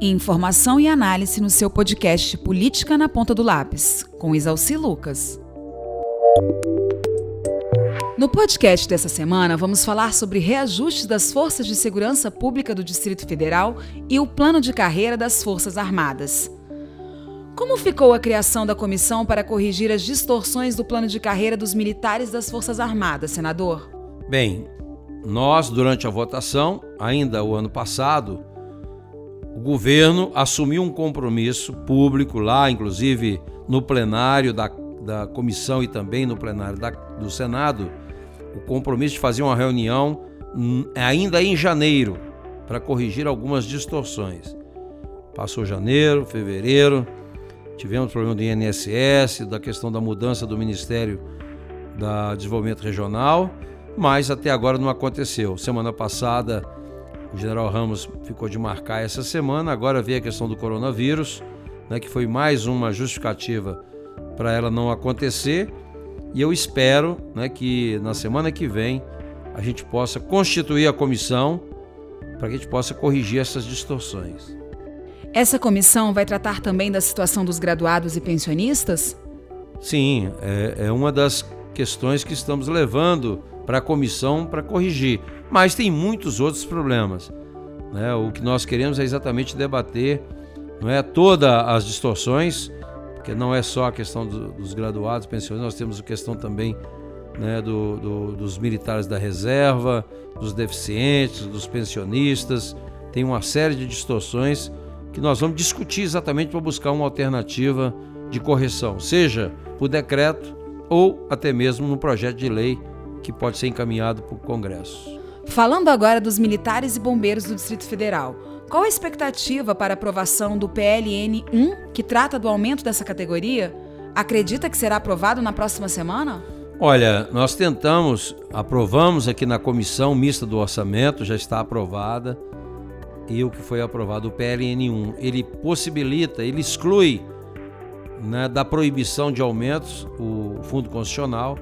Informação e análise no seu podcast Política na Ponta do Lápis, com Isalci Lucas. No podcast dessa semana, vamos falar sobre reajustes das Forças de Segurança Pública do Distrito Federal e o plano de carreira das Forças Armadas. Como ficou a criação da comissão para corrigir as distorções do plano de carreira dos militares das Forças Armadas, senador? Bem, nós, durante a votação, ainda o ano passado, governo assumiu um compromisso público lá, inclusive no plenário da, da comissão e também no plenário da, do Senado, o compromisso de fazer uma reunião hum, ainda em janeiro para corrigir algumas distorções. Passou janeiro, fevereiro, tivemos problema do INSS, da questão da mudança do Ministério da Desenvolvimento Regional, mas até agora não aconteceu. Semana passada, o general Ramos ficou de marcar essa semana, agora veio a questão do coronavírus, né, que foi mais uma justificativa para ela não acontecer. E eu espero né, que na semana que vem a gente possa constituir a comissão para que a gente possa corrigir essas distorções. Essa comissão vai tratar também da situação dos graduados e pensionistas? Sim, é, é uma das questões que estamos levando para a comissão para corrigir. Mas tem muitos outros problemas. Né? O que nós queremos é exatamente debater não é todas as distorções porque não é só a questão do, dos graduados, pensionistas, nós temos a questão também né, do, do, dos militares da reserva, dos deficientes, dos pensionistas. Tem uma série de distorções que nós vamos discutir exatamente para buscar uma alternativa de correção, seja por decreto ou até mesmo no projeto de lei que pode ser encaminhado para o Congresso. Falando agora dos militares e bombeiros do Distrito Federal, qual a expectativa para a aprovação do PLN 1, que trata do aumento dessa categoria? Acredita que será aprovado na próxima semana? Olha, nós tentamos, aprovamos aqui na comissão mista do orçamento, já está aprovada. E o que foi aprovado, o PLN 1, ele possibilita, ele exclui né, da proibição de aumentos o Fundo Constitucional.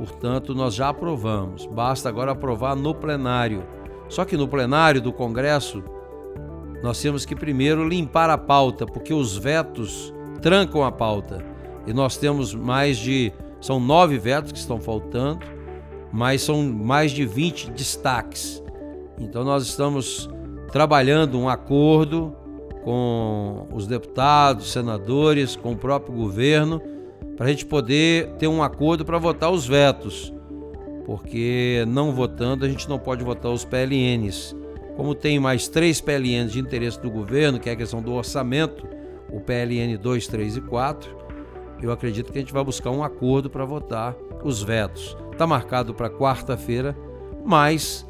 Portanto, nós já aprovamos. Basta agora aprovar no plenário. Só que no plenário do Congresso nós temos que primeiro limpar a pauta, porque os vetos trancam a pauta. E nós temos mais de. São nove vetos que estão faltando, mas são mais de 20 destaques. Então nós estamos trabalhando um acordo com os deputados, senadores, com o próprio governo, para a gente poder ter um acordo para votar os vetos. Porque não votando, a gente não pode votar os PLNs. Como tem mais três PLNs de interesse do governo, que é a questão do orçamento, o PLN 2, 3 e 4, eu acredito que a gente vai buscar um acordo para votar os vetos. Está marcado para quarta-feira, mas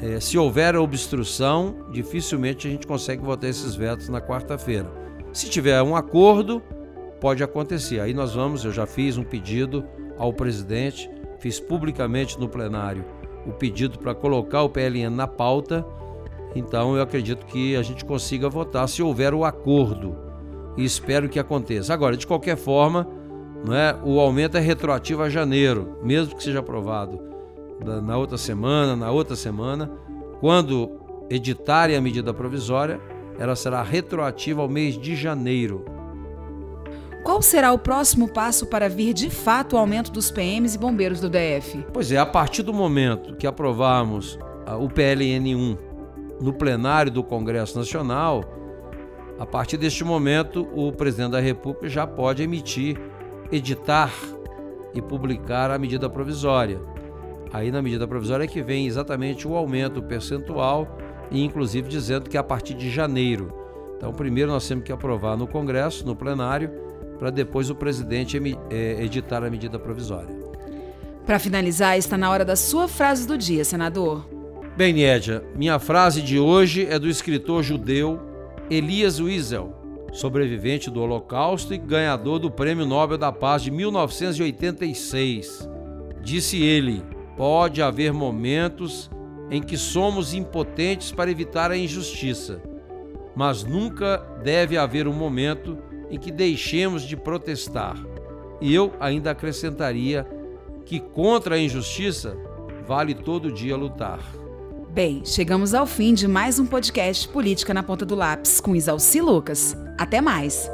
é, se houver obstrução, dificilmente a gente consegue votar esses vetos na quarta-feira. Se tiver um acordo, pode acontecer. Aí nós vamos, eu já fiz um pedido ao presidente, fiz publicamente no plenário o pedido para colocar o PLN na pauta então eu acredito que a gente consiga votar se houver o acordo e espero que aconteça. Agora, de qualquer forma, não é, o aumento é retroativo a janeiro, mesmo que seja aprovado na outra semana, na outra semana, quando editarem a medida provisória, ela será retroativa ao mês de janeiro. Qual será o próximo passo para vir de fato o aumento dos PMs e bombeiros do DF? Pois é, a partir do momento que aprovarmos o PLN 1 no plenário do Congresso Nacional, a partir deste momento, o presidente da República já pode emitir, editar e publicar a medida provisória. Aí, na medida provisória, é que vem exatamente o aumento percentual, e inclusive dizendo que é a partir de janeiro. Então, primeiro nós temos que aprovar no Congresso, no plenário, para depois o presidente é, editar a medida provisória. Para finalizar, está na hora da sua frase do dia, senador. Bem, Nédia, minha frase de hoje é do escritor judeu Elias Wiesel, sobrevivente do Holocausto e ganhador do Prêmio Nobel da Paz de 1986. Disse ele: pode haver momentos em que somos impotentes para evitar a injustiça, mas nunca deve haver um momento em que deixemos de protestar. E eu ainda acrescentaria que contra a injustiça vale todo dia lutar. Bem, chegamos ao fim de mais um podcast Política na Ponta do Lápis com Isalci Lucas. Até mais!